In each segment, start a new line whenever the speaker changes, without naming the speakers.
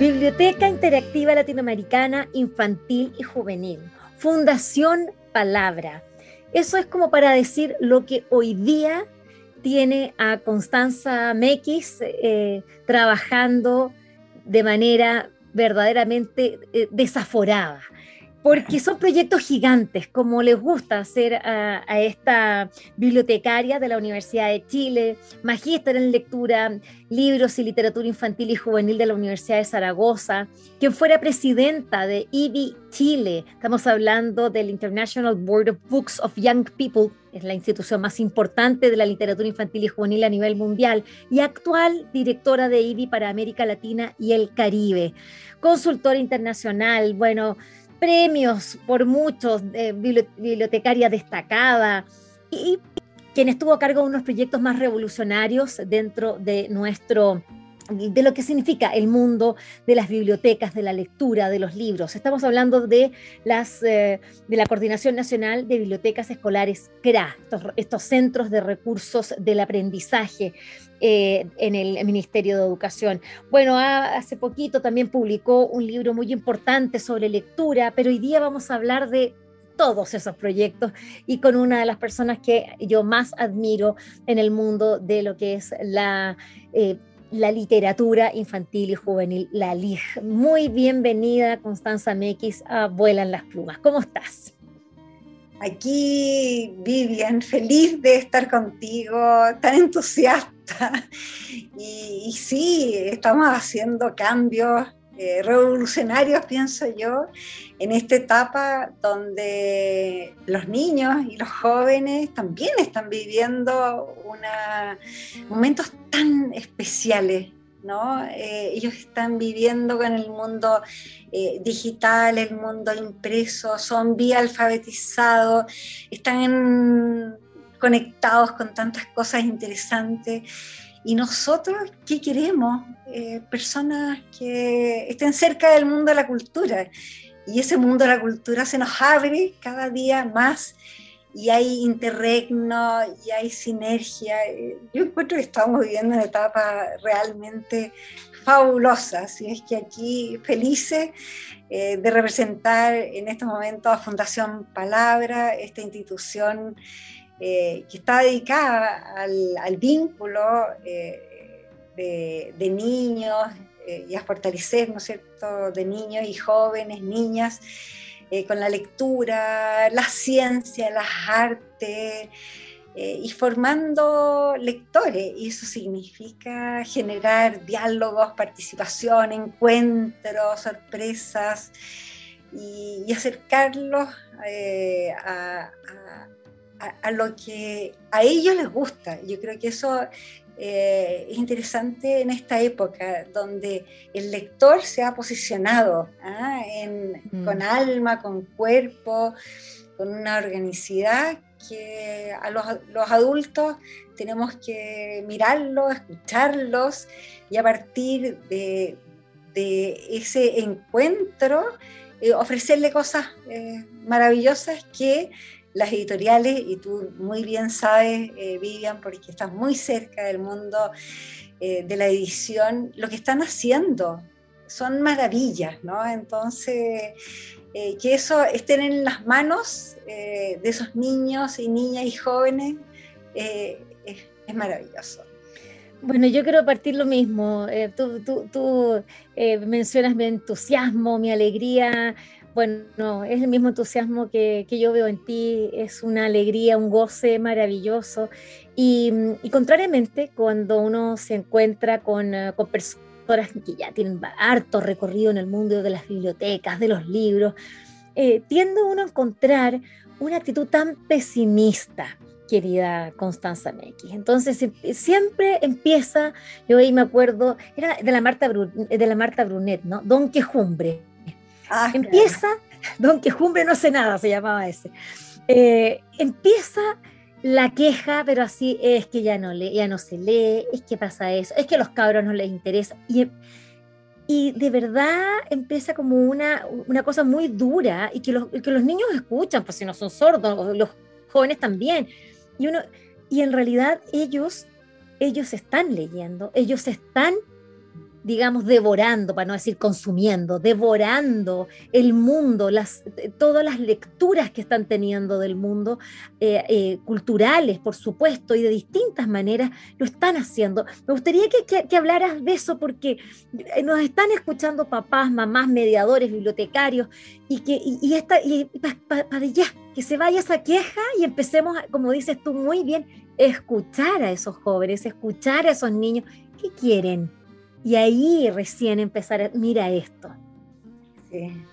Biblioteca Interactiva Latinoamericana Infantil y Juvenil. Fundación Palabra. Eso es como para decir lo que hoy día tiene a Constanza Mequis eh, trabajando de manera verdaderamente eh, desaforada porque son proyectos gigantes, como les gusta hacer a, esta bibliotecaria de la Universidad de Chile, magíster en lectura, libros y literatura infantil y juvenil de la Universidad de Zaragoza, quien fuera presidenta de IBI Chile. Estamos hablando del International Board of Books of Young People, es la institución más importante de la literatura infantil y juvenil a nivel mundial, y actual directora de IBI para América Latina y el Caribe. Consultora internacional, bueno, premios por muchos, eh, bibliotecaria destacada y quien estuvo a cargo de unos proyectos más revolucionarios dentro de nuestro de lo que significa el mundo de las bibliotecas, de la lectura, de los libros. Estamos hablando de, las, eh, de la Coordinación Nacional de Bibliotecas Escolares, CRA, estos, centros de recursos del aprendizaje eh, en el Ministerio de Educación. Bueno, hace poquito también publicó un libro muy importante sobre lectura, pero hoy día vamos a hablar de todos esos proyectos y con una de las personas que yo más admiro en el mundo de lo que es la eh, la literatura infantil y juvenil, la LIG. Muy bienvenida, Constanza Mequis, a Vuelan las Plumas. ¿Cómo estás?
Aquí, Vivian, feliz de estar contigo, tan entusiasta. Y, sí, estamos haciendo cambios eh, revolucionarios, pienso yo, en esta etapa donde los niños y los jóvenes también están viviendo una, momentos tan especiales. ¿no? Eh, ellos están viviendo con el mundo eh, digital, el mundo impreso, son vía alfabetizados, están conectados con tantas cosas interesantes. ¿Y nosotros qué queremos? Eh, personas que estén cerca del mundo de la cultura y ese mundo de la cultura se nos abre cada día más y hay interregno y hay sinergia. Yo encuentro que estamos viviendo una etapa realmente fabulosa, así es que aquí felices eh, de representar en estos momentos a Fundación Palabra, esta institución eh, que está dedicada al, vínculo eh, de, niños, eh, y a fortalecer, ¿no es cierto?, de niños y jóvenes, niñas, con la lectura, la ciencia, las artes, y formando lectores. Y eso significa generar diálogos, participación, encuentros, sorpresas, y, acercarlos a, lo que a ellos les gusta. Yo creo que eso eh, es interesante en esta época donde el lector se ha posicionado ¿ah? mm. con alma, con cuerpo, con una organicidad que a los, adultos tenemos que mirarlos, escucharlos y a partir de, ese encuentro eh, ofrecerle cosas eh, maravillosas que las editoriales, y tú muy bien sabes, eh, Vivian, porque estás muy cerca del mundo eh, de la edición, lo que están haciendo son maravillas, ¿no? Entonces, eh, que eso estén en las manos de esos niños y niñas y jóvenes es, es, maravilloso.
Bueno, yo quiero partir lo mismo. tú, tú, tú mencionas mi entusiasmo, mi alegría bueno, es el mismo entusiasmo que, yo veo en ti, es una alegría, un goce maravilloso. Y, contrariamente, cuando uno se encuentra con, eh, con, personas que ya tienen harto recorrido en el mundo de las bibliotecas, de los libros, eh, tiende uno a encontrar una actitud tan pesimista. querida Constanza MX. Entonces siempre empieza, yo ahí me acuerdo, era de la Marta, de la Marta Brunet, ¿no? Don Quejumbre. Ah, empieza, Don Quejumbre no sé nada, se llamaba ese. Eh, empieza la queja, pero así es que ya no, lee, ya no se lee, es que pasa eso, es que a los cabros no les interesa. Y, y de verdad empieza como una, una cosa muy dura y que los, que los niños escuchan, pues si no son sordos, los jóvenes también. Y, uno, y en realidad ellos, ellos están leyendo, ellos están digamos, devorando, para no decir consumiendo, devorando el mundo, las, todas las lecturas que están teniendo del mundo, eh, eh, culturales, por supuesto, y de distintas maneras, lo están haciendo. Me gustaría que, hablaras de eso porque eh, nos están escuchando papás, mamás, mediadores, bibliotecarios, y que para ya, que se vaya esa queja y empecemos, como dices tú muy bien, escuchar a esos jóvenes, escuchar a esos niños, ¿qué quieren? Y ahí recién empezar, a, mira esto.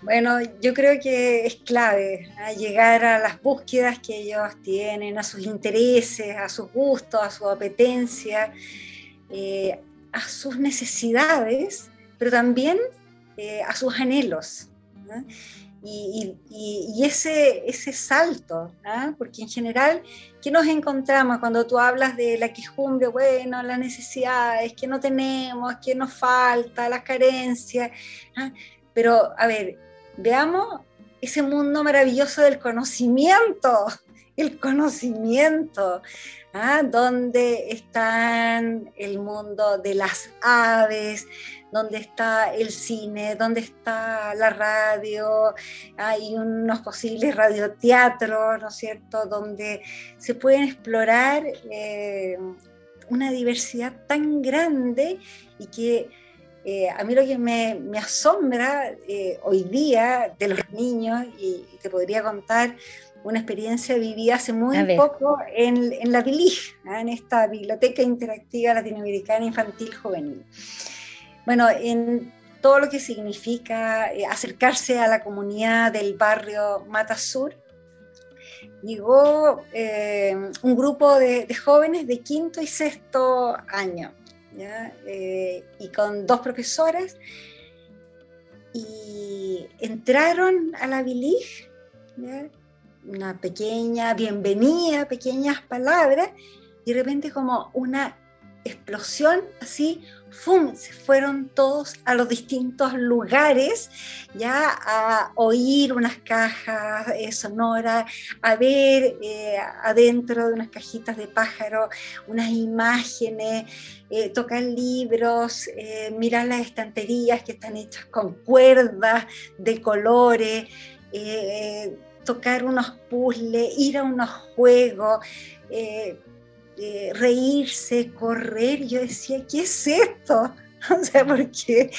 Bueno, yo creo que es clave llegar a las búsquedas que ellos tienen, a sus intereses, a sus gustos, a su apetencia, eh, a sus necesidades, pero también eh, a sus anhelos. Y, ese, ese salto, ¿ah? porque en general, ¿qué nos encontramos cuando tú hablas de la quejumbre? Bueno, las necesidades que no tenemos, que nos falta, las carencias. ¿ah? Pero, a ver, veamos ese mundo maravilloso del conocimiento, el conocimiento, ¿ah? donde están el mundo de las aves, donde está el cine, donde está la radio, hay unos posibles radioteatros, ¿no es cierto?, donde se pueden explorar eh, una diversidad tan grande y que eh, a mí lo que me, asombra eh, hoy día de los niños, y, te podría contar una experiencia vivida hace muy poco en, en la BILIG, en esta Biblioteca Interactiva Latinoamericana Infantil Juvenil. Bueno, en todo lo que significa eh, acercarse a la comunidad del barrio Mata Sur, llegó eh, un grupo de, jóvenes de quinto y sexto año, eh, y con dos profesoras, y entraron a la Bilig, una pequeña bienvenida, pequeñas palabras, y de repente como una explosión así, ¡fum! se fueron todos a los distintos lugares ya a oír unas cajas eh, sonoras, a ver eh, adentro de unas cajitas de pájaro unas imágenes, eh, tocar libros, mirar las estanterías que están hechas con cuerdas de colores, tocar unos puzzles, ir a unos juegos reírse, correr. Yo decía, ¿qué es esto? O sea, porque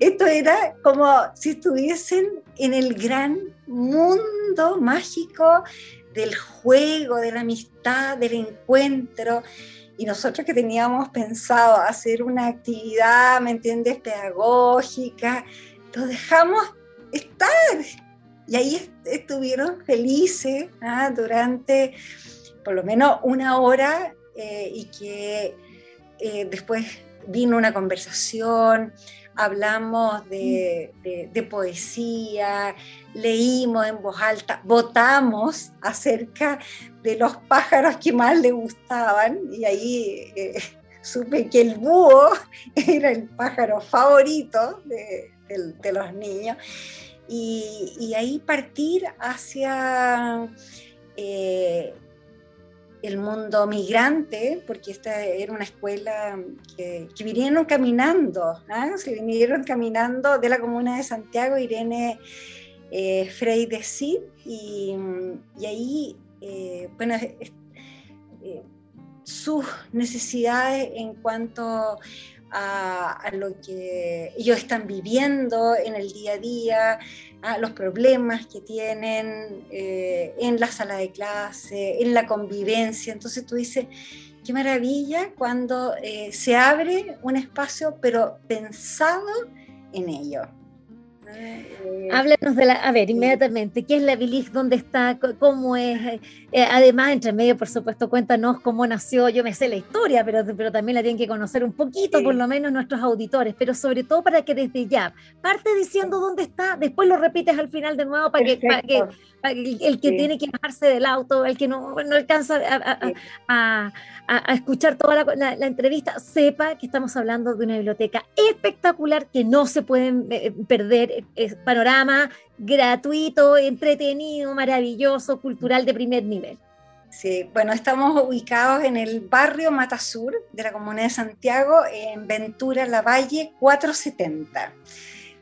esto era como si estuviesen en el gran mundo mágico del juego, de la amistad, del encuentro. Y nosotros que teníamos pensado hacer una actividad, ¿me entiendes?, pedagógica, lo dejamos estar. Y ahí estuvieron felices ¿ah? durante por lo menos una hora eh, y que eh, después vino una conversación, hablamos de, poesía, leímos en voz alta, votamos acerca de los pájaros que más le gustaban y ahí eh, supe que el búho era el pájaro favorito de, los niños. Y, ahí partir hacia el mundo migrante, porque esta era una escuela que, vinieron caminando, ¿ah? se vinieron caminando de la comuna de Santiago, Irene eh, Frey de Cid, y, ahí, eh, bueno, eh, sus necesidades en cuanto a, lo que ellos están viviendo en el día a día, a los problemas que tienen eh, en la sala de clase, en la convivencia. Entonces tú dices, qué maravilla cuando eh, se abre un espacio, pero pensado en ello.
Eh, Háblanos de la, a ver, inmediatamente, ¿qué es la bilis? ¿Dónde está? ¿Cómo es? Eh, además, entre medio, por supuesto, cuéntanos cómo nació. Yo me sé la historia, pero, pero también la tienen que conocer un poquito, por lo menos nuestros auditores, pero sobre todo para que desde ya parte diciendo dónde está, después lo repites al final de nuevo para que, el, que tiene que bajarse del auto, el que no, no alcanza a, escuchar toda la, la, entrevista, sepa que estamos hablando de una biblioteca espectacular que no se pueden eh, perder. Es panorama gratuito, entretenido, maravilloso, cultural de primer nivel.
Sí, bueno, estamos ubicados en el barrio Matasur de la Comuna de Santiago, en Ventura La Valle 470.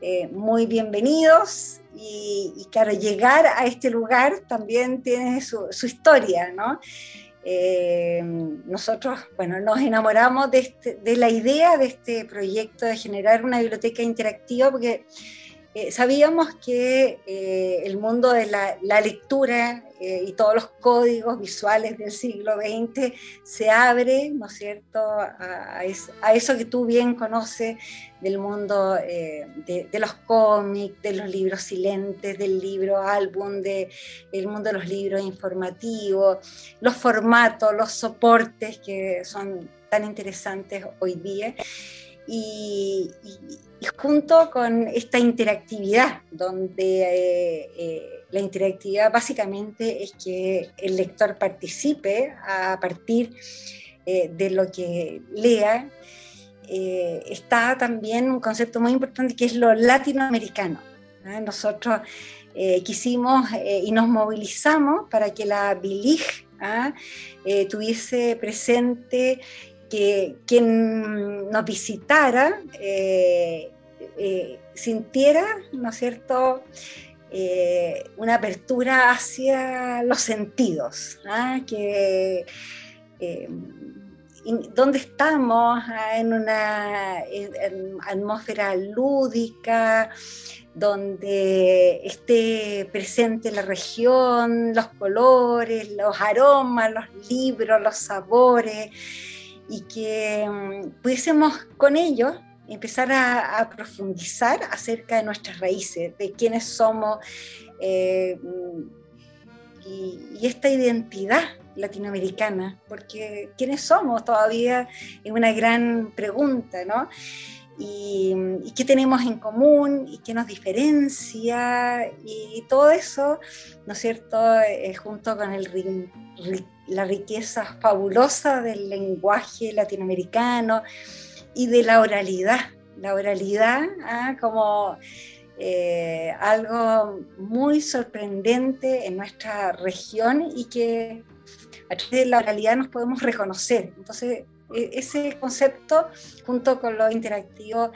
Eh, muy bienvenidos y, claro, llegar a este lugar también tiene su, historia, ¿no? Eh, nosotros, bueno, nos enamoramos de, este, de, la idea de este proyecto de generar una biblioteca interactiva porque eh, sabíamos que eh, el mundo de la, lectura eh, y todos los códigos visuales del siglo XX se abre, ¿no es cierto?, a, eso, que tú bien conoces del mundo de, los cómics, de los libros silentes, del libro álbum, del mundo de los libros informativos, los formatos, los soportes que son tan interesantes hoy día. Y junto con esta interactividad, donde eh, eh, la interactividad básicamente es que el lector participe a partir eh, de lo que lea, está también un concepto muy importante que es lo latinoamericano. Nosotros quisimos y nos movilizamos para que la BILIG ¿ah? tuviese presente que quien nos visitara eh, eh, sintiera, ¿no es cierto?, eh, una apertura hacia los sentidos, ¿ah? que dónde estamos ¿ah? en una atmósfera lúdica, donde esté presente la región, los colores, los aromas, los libros, los sabores y que mm, pudiésemos con ellos empezar a, profundizar acerca de nuestras raíces, de quiénes somos eh, y, esta identidad latinoamericana, porque quiénes somos todavía es una gran pregunta, ¿no? Y, qué tenemos en común y qué nos diferencia y, todo eso, ¿no es cierto?, eh, junto con el la riqueza fabulosa del lenguaje latinoamericano y de la oralidad. La oralidad ¿ah? como eh, algo muy sorprendente en nuestra región y que a través de la oralidad nos podemos reconocer. Entonces, ese concepto, junto con lo interactivo,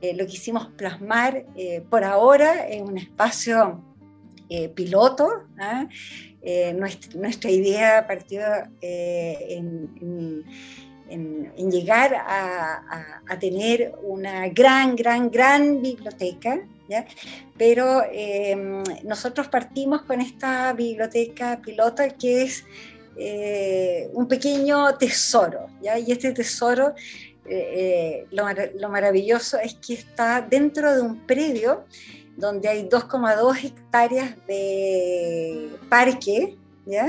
eh, lo quisimos plasmar eh, por ahora en un espacio piloto. ¿ah? Eh, nuestra, idea partió eh, en, llegar a, tener una gran, gran, gran biblioteca, pero em, nosotros partimos con esta biblioteca pilota que es eh, un pequeño tesoro, ¿ya? y este tesoro, lo, lo maravilloso es que está dentro de un predio donde hay 2,2 hectáreas de parque, ¿ya?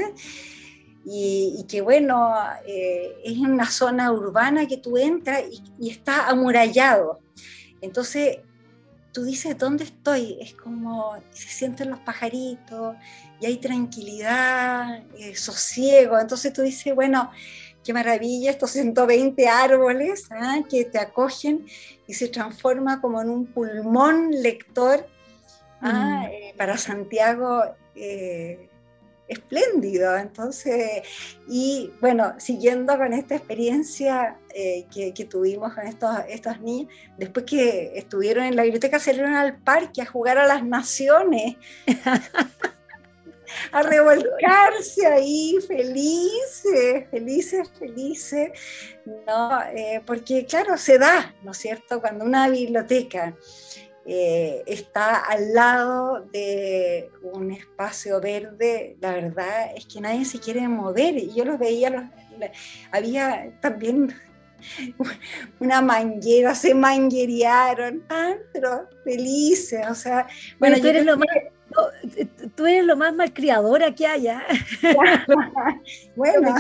Y, que bueno, eh, es una zona urbana que tú entras y, está amurallado. Entonces, tú dices, ¿dónde estoy? Es como, se sienten los pajaritos y hay tranquilidad, eh, sosiego. Entonces tú dices, bueno, qué maravilla, estos 120 árboles ¿ah? que te acogen y se transforma como en un pulmón lector Ah, eh, para Santiago eh, espléndido. Entonces, y bueno, siguiendo con esta experiencia eh, que, tuvimos con estos, estos niños, después que estuvieron en la biblioteca, salieron al parque a jugar a las naciones. a revolcarse ahí, felices, felices, felices, ¿no? porque claro, se da, ¿no es cierto? Cuando una biblioteca eh, está al lado de un espacio verde, la verdad es que nadie se quiere mover. Y yo los veía, había también una manguera, se manguerearon, pero felices, o sea,
bueno, tú eres lo más tú eres lo más malcriadora que haya. bueno.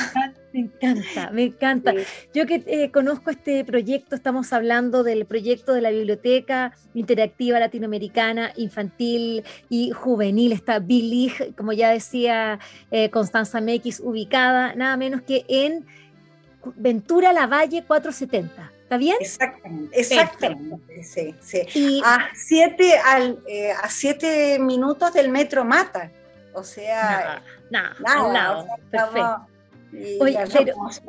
Me encanta, me encanta. Yo que eh, conozco este proyecto, estamos hablando del proyecto de la Biblioteca Interactiva Latinoamericana, Infantil y Juvenil, está Bilig, como ya decía eh, Constanza Mequis, ubicada nada menos que en Ventura La Valle 470. ¿Está bien?
Exactamente, exactamente. Sí, sí. a, siete, al, eh, a siete minutos del metro Mata. O sea,
nada, nada, perfecto. Oye,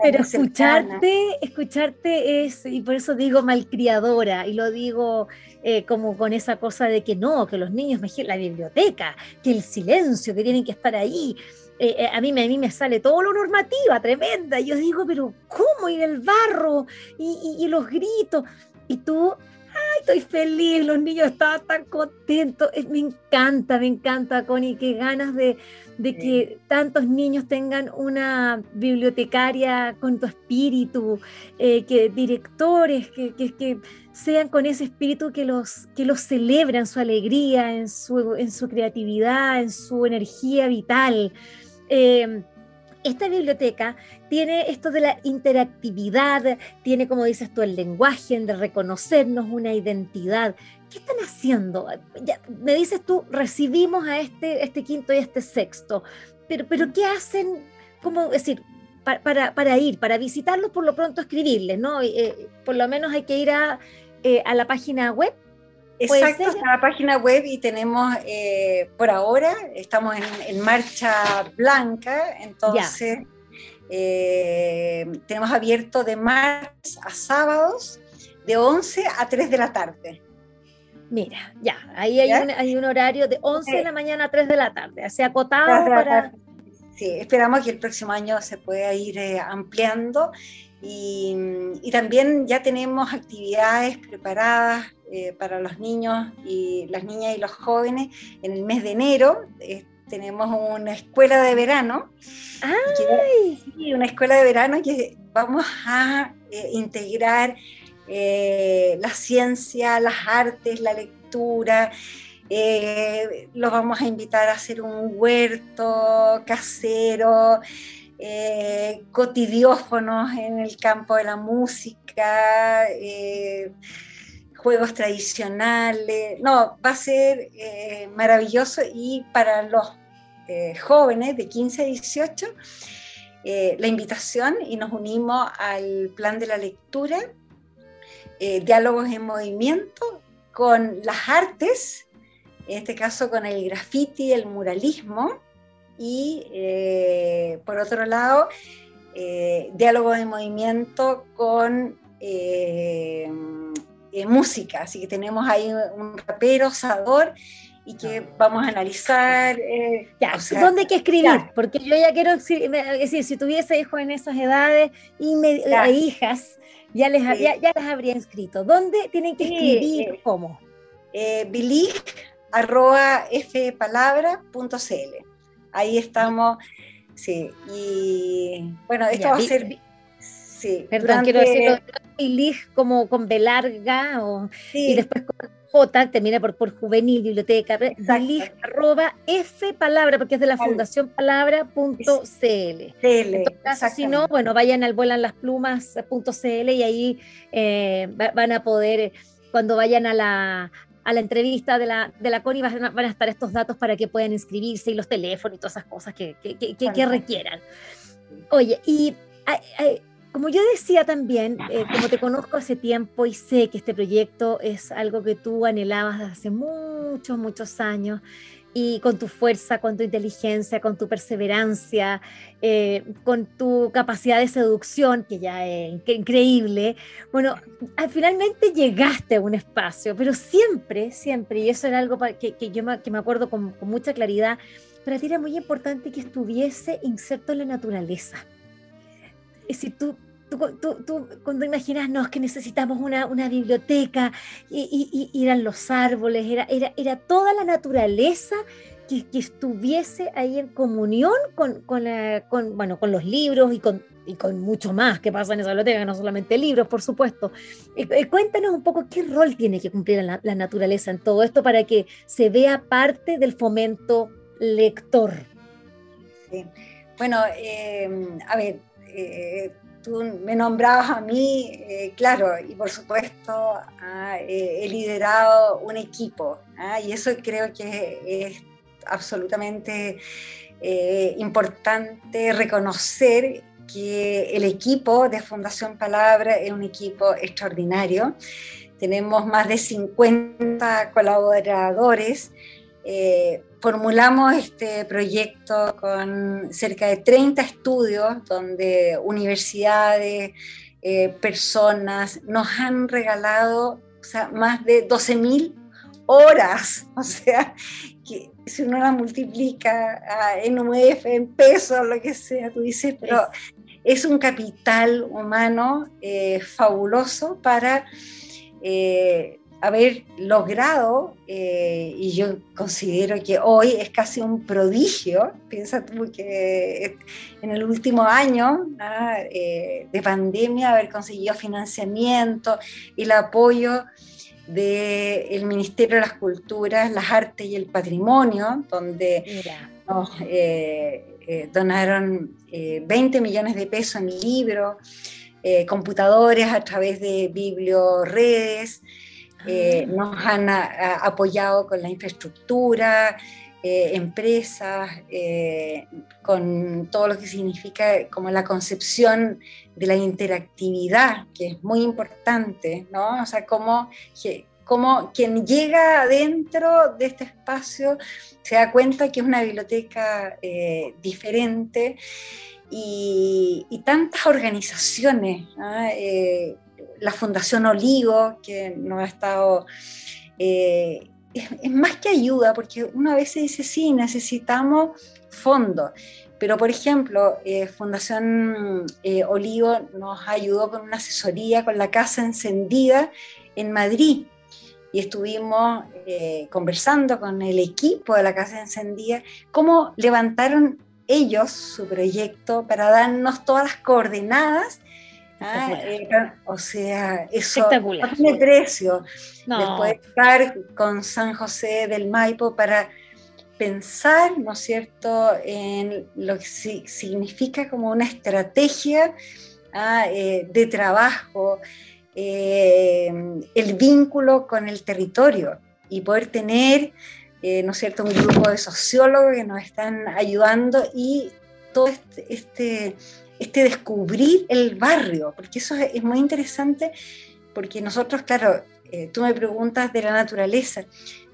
pero, escucharte, escucharte es, y por eso digo malcriadora, y lo digo eh, como con esa cosa de que no, que los niños, la biblioteca, que el silencio, que tienen que estar ahí. Eh, eh, a, mí, a mí me sale todo lo normativa, tremenda. Y yo digo, pero ¿cómo? ir el barro y, los gritos. Y tú, ay, estoy feliz, los niños estaban tan contentos. me encanta, me encanta, Connie, qué ganas de, que tantos niños tengan una bibliotecaria con tu espíritu, eh, que directores que, que, sean con ese espíritu que los, que los celebran, su alegría, en su, en su creatividad, en su energía vital. Em, esta biblioteca tiene esto de la interactividad, tiene, como dices tú, el lenguaje, de reconocernos una identidad. ¿Qué están haciendo? me dices tú, recibimos a este, este quinto y este sexto, pero, pero ¿qué hacen? ¿Cómo decir? Para, para, ir, para visitarlos, por lo pronto escribirles, ¿no? Eh, por lo menos hay que ir a, eh, a la página web
Exacto, está la página web y tenemos, eh, por ahora, estamos en, marcha blanca, entonces eh, tenemos abierto de martes a sábados de 11 a 3 de la tarde.
Mira, ya, ahí hay, Un, hay un, horario de 11 de la mañana a 3 de la tarde, así acotado para...
Sí, esperamos que el próximo año se pueda ir eh, ampliando y, y, también ya tenemos actividades preparadas eh, para los niños y las niñas y los jóvenes en el mes de enero. Eh, tenemos una escuela de verano. ¡Ay! una escuela de verano que vamos a eh, integrar la ciencia, las artes, la lectura. los vamos a invitar a hacer un huerto casero, cotidiófonos en el campo de la música juegos tradicionales. No, va a ser eh, maravilloso y para los eh, jóvenes de 15 a 18, eh, la invitación y nos unimos al plan de la lectura, diálogos en movimiento con las artes, en este caso con el graffiti, el muralismo y por otro lado, diálogos en movimiento con música, así que tenemos ahí un rapero, Sador, y que vamos a analizar. Eh,
ya, ¿dónde hay que escribir? Porque yo ya quiero decir, si tuviese hijos en esas edades y e hijas, ya les, ya, las habría inscrito. ¿Dónde tienen que escribir? Eh, ¿Cómo?
Eh, arroba fpalabra.cl. Ahí estamos, sí, y bueno, esto va a ser
Sí, Perdón, quiero decirlo, como con B larga o, y después con J, termina por, por juvenil, biblioteca, bilig arroba F palabra, porque es de la Fundación Palabra.cl. si no, bueno, vayan al vuelan las plumas.cl y ahí eh, van a poder, cuando vayan a la, a la entrevista de la, de la CONI van a, van a, estar estos datos para que puedan inscribirse y los teléfonos y todas esas cosas que, que, que, que requieran. Oye, y como yo decía también, eh, como te conozco hace tiempo y sé que este proyecto es algo que tú anhelabas desde hace muchos, muchos años, y con tu fuerza, con tu inteligencia, con tu perseverancia, eh, con tu capacidad de seducción, que ya es increíble, bueno, finalmente llegaste a un espacio, pero siempre, siempre, y eso era algo que, que yo me, que me acuerdo con, mucha claridad, para ti era muy importante que estuviese inserto en la naturaleza. Es decir, tú Tú, cuando imaginas, no, es que necesitamos una, biblioteca, y, eran los árboles, era, era, era, toda la naturaleza que, estuviese ahí en comunión con, con, bueno, con los libros y con, y con mucho más que pasa en esa biblioteca, no solamente libros, por supuesto. Eh, eh, cuéntanos un poco qué rol tiene que cumplir la, naturaleza en todo esto para que se vea parte del fomento lector.
Bueno, a ver, tú me nombrabas a mí, eh, claro, y por supuesto ah, eh, he liderado un equipo, ah, y eso creo que es absolutamente eh, importante reconocer que el equipo de Fundación Palabra es un equipo extraordinario. Tenemos más de 50 colaboradores formulamos este proyecto con cerca de 30 estudios donde universidades, eh, personas nos han regalado más de 12.000 horas, o sea, que si uno la multiplica en UF, en pesos, lo que sea, tú dices, pero es, un capital humano eh, fabuloso para haber logrado, eh, y yo considero que hoy es casi un prodigio, piensa tú que en el último año ah, eh, de pandemia haber conseguido financiamiento y el apoyo del Ministerio de las Culturas, las Artes y el Patrimonio, donde nos eh, donaron 20 millones de pesos en libros, computadores a través de biblioredes, eh, nos han apoyado con la infraestructura, eh, empresas, eh, con todo lo que significa como la concepción de la interactividad, que es muy importante, ¿no? O sea, cómo, quien llega adentro de este espacio se da cuenta que es una biblioteca diferente y, tantas organizaciones, la Fundación Olivo, que nos ha estado... Eh, es, más que ayuda, porque uno a veces dice, sí, necesitamos fondos. Pero, por ejemplo, eh, Fundación eh, Olivo nos ayudó con una asesoría con la Casa Encendida en Madrid. Y estuvimos conversando con el equipo de la Casa Encendida, cómo levantaron ellos su proyecto para darnos todas las coordenadas Ah, eh, o sea, eso no tiene precio. Después de estar con San José del Maipo para pensar, ¿no es cierto?, en lo que significa como una estrategia ah, eh, de trabajo, eh, el vínculo con el territorio y poder tener, ¿no es cierto?, un grupo de sociólogos que nos están ayudando y todo este, este este descubrir el barrio, porque eso es, muy interesante, porque nosotros, claro, eh, tú me preguntas de la naturaleza,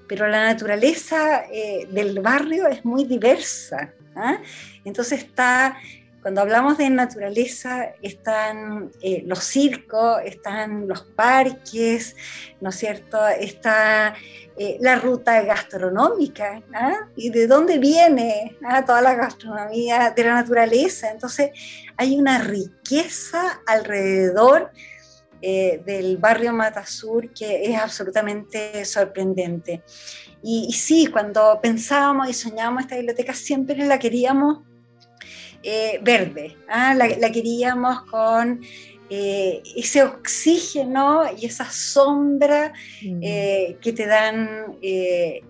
pero la naturaleza eh, del barrio es muy diversa. ¿ah? Entonces está, cuando hablamos de naturaleza, están eh, los circos, están los parques, ¿no es cierto? Está eh, la ruta gastronómica ¿ah? y de dónde viene ¿ah? toda la gastronomía de la naturaleza. Entonces hay una riqueza alrededor eh, del barrio Matasur que es absolutamente sorprendente. Y, sí, cuando pensábamos y soñábamos esta biblioteca siempre la queríamos eh, verde, ¿ah? la, la, queríamos con eh, ese oxígeno y esa sombra mm. eh, que te dan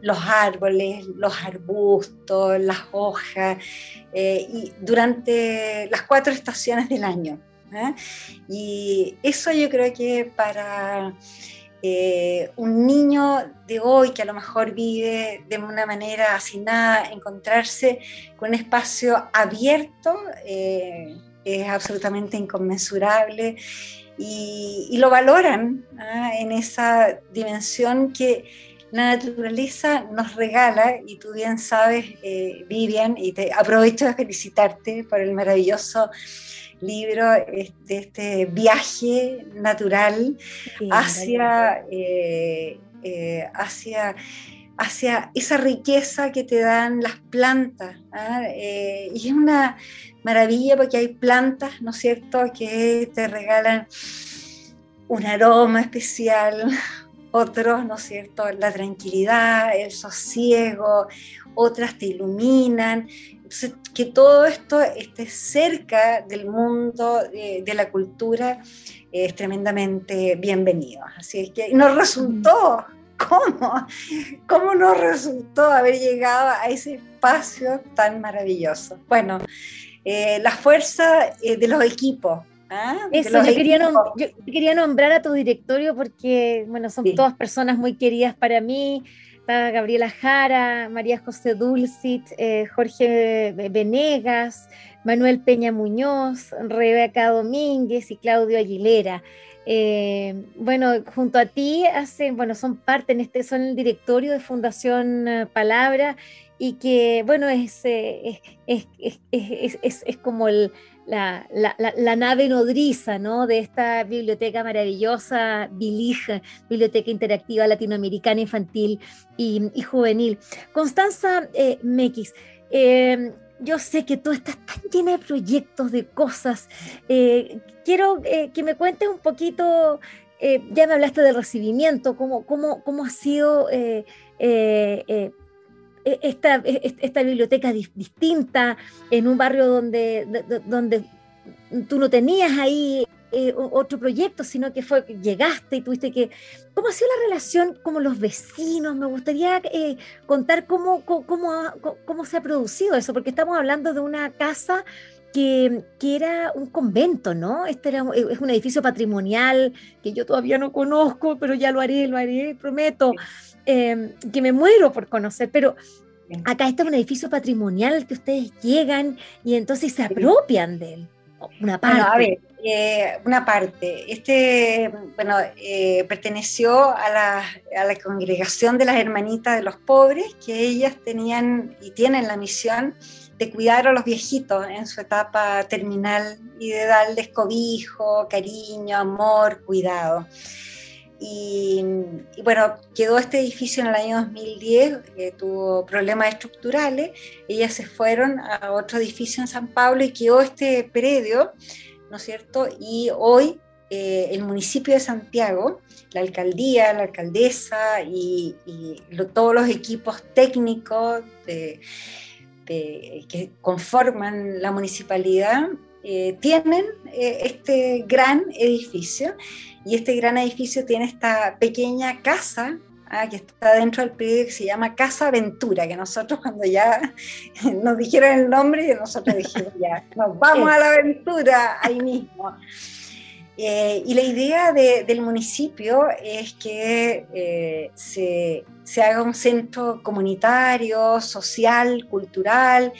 los árboles, los arbustos, las hojas, y durante las cuatro estaciones del año. Y eso yo creo que para un niño de hoy que a lo mejor vive de una manera asignada, encontrarse con un espacio abierto, es absolutamente inconmensurable y, lo valoran ¿ah? en esa dimensión que la naturaleza nos regala y tú bien sabes, eh, Vivian, y te aprovecho de felicitarte por el maravilloso libro, este, este viaje natural hacia, eh, eh, hacia hacia esa riqueza que te dan las plantas. ¿ah? y es una maravilla porque hay plantas, ¿no es cierto?, que te regalan un aroma especial, otros, ¿no es cierto?, la tranquilidad, el sosiego, otras te iluminan. Entonces, que todo esto esté cerca del mundo de, la cultura es tremendamente bienvenido. Así es que nos resultó, ¿cómo? ¿Cómo nos resultó haber llegado a ese espacio tan maravilloso? Bueno, eh, la fuerza eh, de los equipos,
¿ah? Eso, yo quería, nombrar a tu directorio porque, bueno, son todas personas muy queridas para mí. Está Gabriela Jara, María José Dulcit, eh, Jorge Venegas, Manuel Peña Muñoz, Rebeca Domínguez y Claudio Aguilera. Eh, bueno, junto a ti hacen, bueno, son parte en este, son el directorio de Fundación eh, Palabra y que, bueno, es, es, es, es como el, la, nave nodriza ¿no? de esta biblioteca maravillosa, Bilig, Biblioteca Interactiva Latinoamericana Infantil y, Juvenil. Constanza eh, Mequis, em, yo sé que tú estás tan llena de proyectos, de cosas. Eh, quiero eh, que me cuentes un poquito, ya me hablaste del recibimiento, cómo, cómo, cómo ha sido esta, e, esta biblioteca distinta en un barrio donde, donde tú no tenías ahí eh, otro proyecto, sino que fue llegaste y tuviste que... ¿Cómo ha sido la relación con los vecinos? Me gustaría eh, contar cómo, cómo, cómo, se ha producido eso, porque estamos hablando de una casa que, que, era un convento, ¿no? Este era, es un edificio patrimonial que yo todavía no conozco, pero ya lo haré, lo haré, prometo. Em, que me muero por conocer, pero acá está un edificio patrimonial que ustedes llegan y entonces se apropian de él.
Una parte. a ver, eh, una parte. Este, bueno, eh, perteneció a la, a la, congregación de las hermanitas de los pobres, que ellas tenían y tienen la misión de cuidar a los viejitos en su etapa terminal y de darles cobijo, cariño, amor, cuidado. Y, bueno, quedó este edificio en el año 2010, que tuvo problemas estructurales, ellas se fueron a otro edificio en San Pablo y quedó este predio, ¿no es cierto? Y hoy eh, el municipio de Santiago, la alcaldía, la alcaldesa y, todos los equipos técnicos que conforman la municipalidad eh, tienen eh, este gran edificio y este gran edificio tiene esta pequeña casa ah, que está dentro del predio que se llama Casa Aventura, que nosotros cuando ya nos dijeron el nombre, nosotros dijimos ya, nos vamos a la aventura ahí mismo. Eh, y la idea del municipio es que se, se, haga un centro comunitario, social, cultural,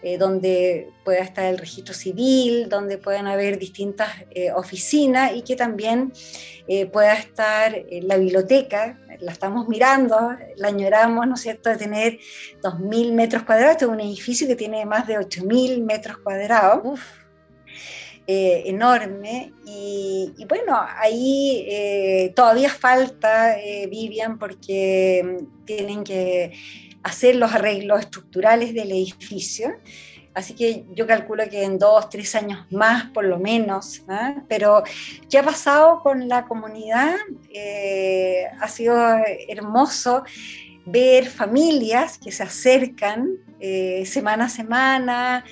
eh, donde pueda estar el registro civil, donde puedan haber distintas eh, oficinas y que también eh, pueda estar la biblioteca. La estamos mirando, la añoramos, ¿no es cierto?, de tener 2.000 metros cuadrados. Este es un edificio que tiene más de 8.000 metros cuadrados. Enorme y, bueno, ahí todavía falta, Vivian, porque tienen que hacer los arreglos estructurales del edificio. Así que yo calculo que en dos, tres años más, por lo menos. ¿ah? Pero, ¿qué ha pasado con la comunidad? Eh, ha sido hermoso ver familias que se acercan eh, semana a semana,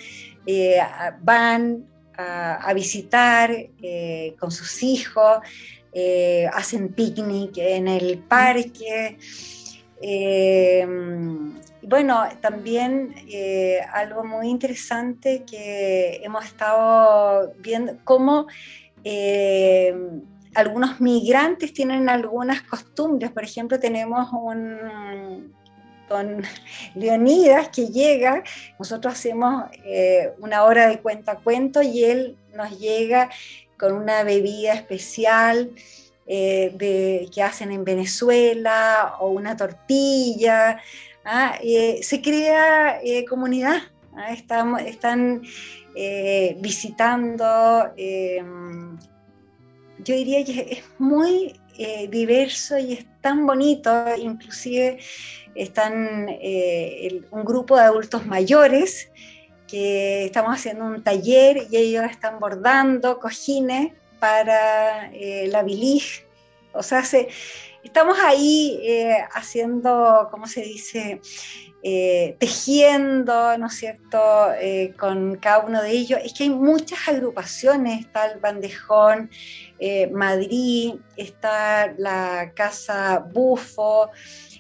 eh, van a, visitar con sus hijos, hacen picnic en el parque. Eh, bueno, también eh, algo muy interesante que hemos estado viendo, cómo eh, algunos migrantes tienen algunas costumbres. Por ejemplo, tenemos un con Leonidas que llega, nosotros hacemos una hora de cuento a cuento y él nos llega con una bebida especial eh, que hacen en Venezuela o una tortilla. ¿ah? Eh, se crea eh, comunidad, ¿ah? están, están visitando, yo diría que es muy diverso y es tan bonito, inclusive están un grupo de adultos mayores que estamos haciendo un taller y ellos están bordando cojines para eh, la bilis, o sea, se, estamos ahí eh, haciendo, ¿cómo se dice? Eh, tejiendo, ¿no es cierto?, eh, con cada uno de ellos. Es que hay muchas agrupaciones, está el Bandejón, Madrid, está la Casa Bufo,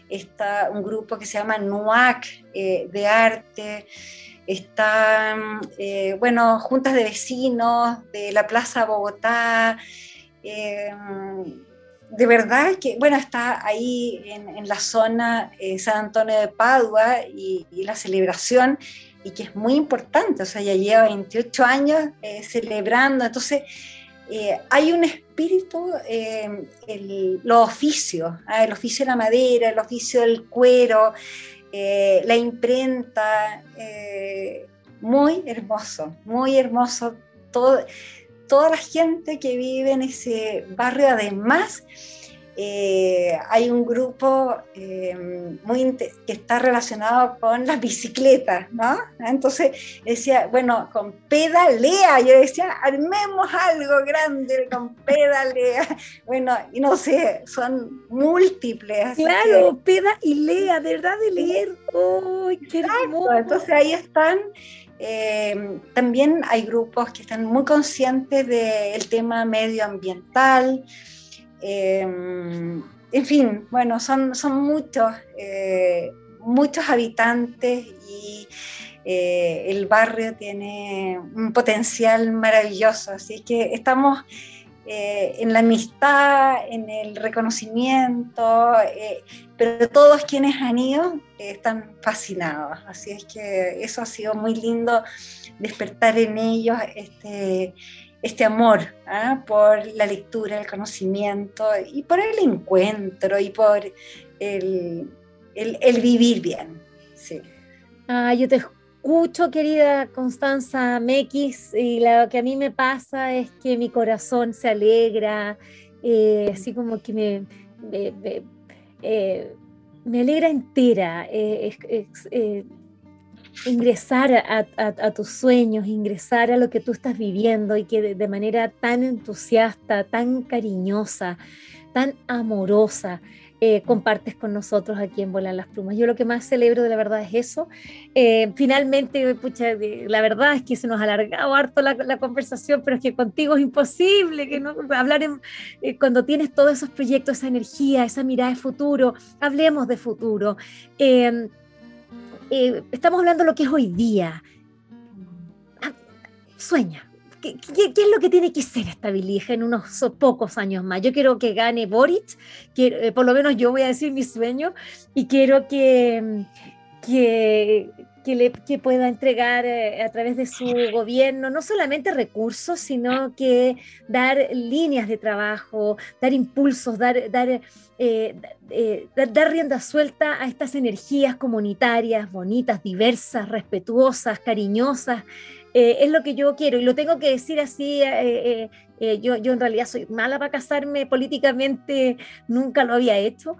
está un grupo que se llama NUAC de arte, están, bueno, juntas de vecinos de la Plaza Bogotá, de verdad que, bueno, está ahí en, la zona eh, San Antonio de Padua y, la celebración, y que es muy importante, o sea, ya lleva 28 años eh, celebrando, entonces eh, hay un espíritu, el, los oficios, ¿ah? el oficio de la madera, el oficio del cuero, la imprenta, muy hermoso, muy hermoso todo toda la gente que vive en ese barrio, además, eh, hay un grupo eh, muy que está relacionado con las bicicletas, ¿no? Entonces decía, bueno, con pedalea, yo decía, armemos algo grande con pedalea. Bueno, y no sé, son múltiples.
Claro, peda y lea, ¿verdad? De leer. ¡Uy, qué hermoso!
Entonces ahí están eh, también hay grupos que están muy conscientes del tema medioambiental. Eh, en fin, bueno, son, son muchos, eh, muchos habitantes y el barrio tiene un potencial maravilloso. Así que estamos en la amistad, en el reconocimiento, pero todos quienes han ido eh, están fascinados. Así es que eso ha sido muy lindo, despertar en ellos este, este amor ¿ah? por la lectura, el conocimiento y por el encuentro y por el, el, vivir bien. Sí.
Ah, yo te escucho, querida Constanza Mequis, y lo que a mí me pasa es que mi corazón se alegra, eh, así como que me eh, me alegra entera eh, eh, ingresar a, tus sueños, ingresar a lo que tú estás viviendo y que de manera tan entusiasta, tan cariñosa, tan amorosa, eh, compartes con nosotros aquí en Volan las Plumas. Yo lo que más celebro de la verdad es eso. Eh, finalmente, la verdad es que se nos ha alargado harto la, conversación, pero es que contigo es imposible que no hablar eh, cuando tienes todos esos proyectos, esa energía, esa mirada de futuro. Hablemos de futuro. estamos hablando de lo que es hoy día. Ah, sueña, ¿Qué, es lo que tiene que ser esta bilija en unos pocos años más? Yo quiero que gane Boric, que, eh, por lo menos yo voy a decir mi sueño, y quiero que, que, le, que pueda entregar eh, a través de su gobierno no solamente recursos, sino que dar líneas de trabajo, dar impulsos, dar, dar, eh, dar rienda suelta a estas energías comunitarias bonitas, diversas, respetuosas, cariñosas. Eh, es lo que yo quiero y lo tengo que decir así. Eh, eh, yo, yo en realidad soy mala para casarme políticamente, nunca lo había hecho.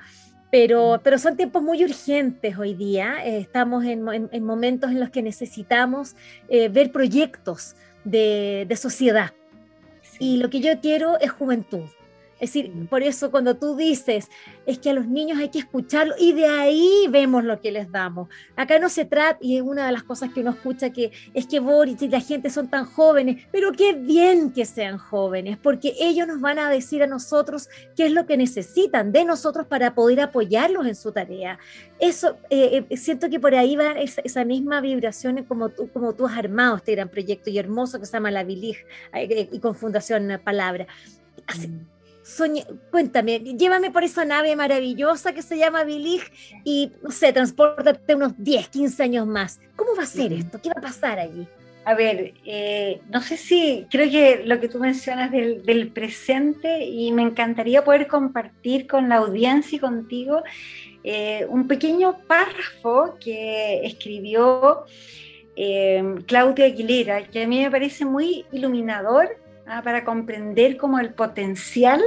Pero, pero, son tiempos muy urgentes hoy día. estamos en, momentos en los que necesitamos ver proyectos de, de sociedad. Y lo que yo quiero es juventud. Es decir, por eso cuando tú dices, es que a los niños hay que escucharlo y de ahí vemos lo que les damos. Acá no se trata, y es una de las cosas que uno escucha, que es que Boris y la gente son tan jóvenes, pero qué bien que sean jóvenes, porque ellos nos van a decir a nosotros qué es lo que necesitan de nosotros para poder apoyarlos en su tarea. Eso, eh, eh, siento que por ahí va esa, misma vibración como tú, como tú has armado este gran proyecto y hermoso que se llama La Vilig eh, y con Fundación Palabra. Así, cuéntame, llévame por esa nave maravillosa que se llama Bilig y, no sé, transportate unos 10, 15 años más. ¿Cómo va a ser esto? ¿Qué va a pasar allí?
A ver, eh, no sé si, creo que lo que tú mencionas del, presente y me encantaría poder compartir con la audiencia y contigo eh, un pequeño párrafo que escribió eh, Claudia Aguilera, que a mí me parece muy iluminador ¿ah? para comprender como el potencial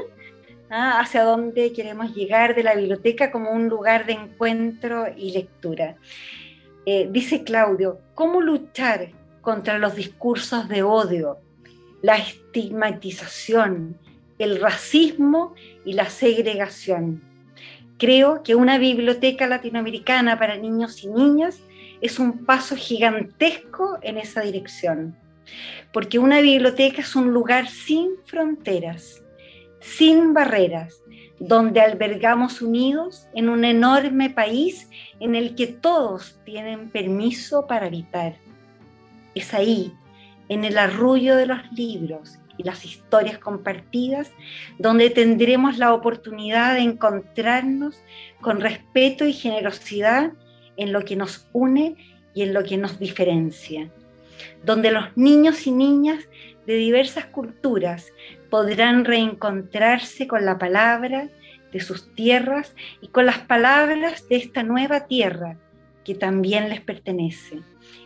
¿ah? hacia dónde queremos llegar de la biblioteca como un lugar de encuentro y lectura. Eh, dice Claudio, ¿cómo luchar contra los discursos de odio, la estigmatización, el racismo y la segregación? Creo que una biblioteca latinoamericana para niños y niñas es un paso gigantesco en esa dirección, porque una biblioteca es un lugar sin fronteras, sin barreras, donde albergamos unidos en un enorme país en el que todos tienen permiso para habitar. Es ahí, en el arrullo de los libros y las historias compartidas, donde tendremos la oportunidad de encontrarnos con respeto y generosidad en lo que nos une y en lo que nos diferencia, donde los niños y niñas de diversas culturas podrán reencontrarse con la palabra de sus tierras y con las palabras de esta nueva tierra que también les pertenece.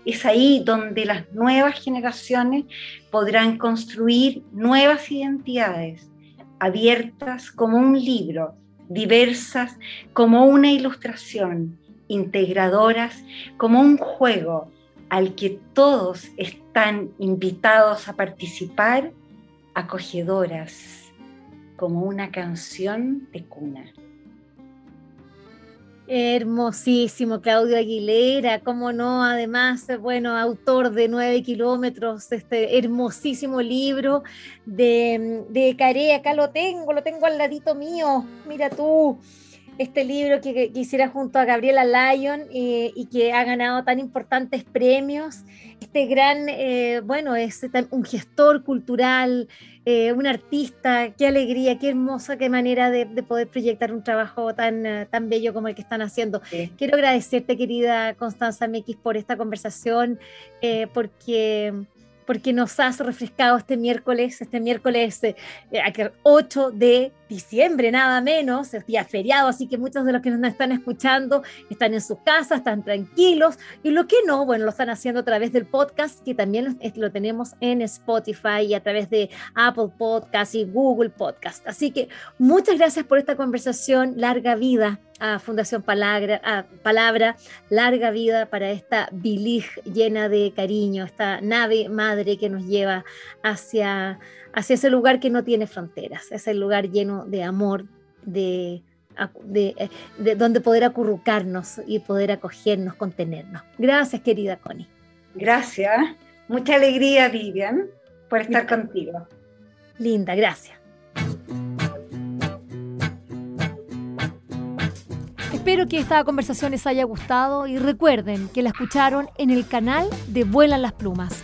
Es ahí donde las nuevas generaciones podrán construir nuevas identidades, abiertas como un libro, diversas como una ilustración, integradoras como un juego al que todos están invitados a participar, acogedoras como una canción de cuna.
Hermosísimo, Claudio Aguilera, cómo no, además, bueno, autor de Nueve Kilómetros, este hermosísimo libro de, de acá lo tengo, lo tengo al ladito mío, mira tú, este libro que, hiciera junto a Gabriela Lyon eh, y que ha ganado tan importantes premios, este gran, eh, bueno, es un gestor cultural, eh, un artista, qué alegría, qué hermosa, qué manera de, poder proyectar un trabajo tan, tan bello como el que están haciendo. Quiero agradecerte, querida Constanza Mekis, por esta conversación, eh, porque porque nos has refrescado este miércoles, este miércoles 8 de diciembre, nada menos, es día feriado, así que muchos de los que nos están escuchando están en sus casas, están tranquilos, y lo que no, bueno, lo están haciendo a través del podcast, que también lo tenemos en Spotify y a través de Apple Podcast y Google Podcast. Así que muchas gracias por esta conversación, larga vida a Fundación Palabra, a Palabra, larga vida para esta bilig llena de cariño, esta nave madre que nos lleva hacia hacia ese lugar que no tiene fronteras, ese lugar lleno de amor, de, de, donde poder acurrucarnos y poder acogernos, contenernos. Gracias, querida Connie.
Gracias. Mucha alegría, Vivian, por estar contigo.
Linda, gracias. Espero que esta conversación les haya gustado y recuerden que la escucharon en el canal de Vuelan las Plumas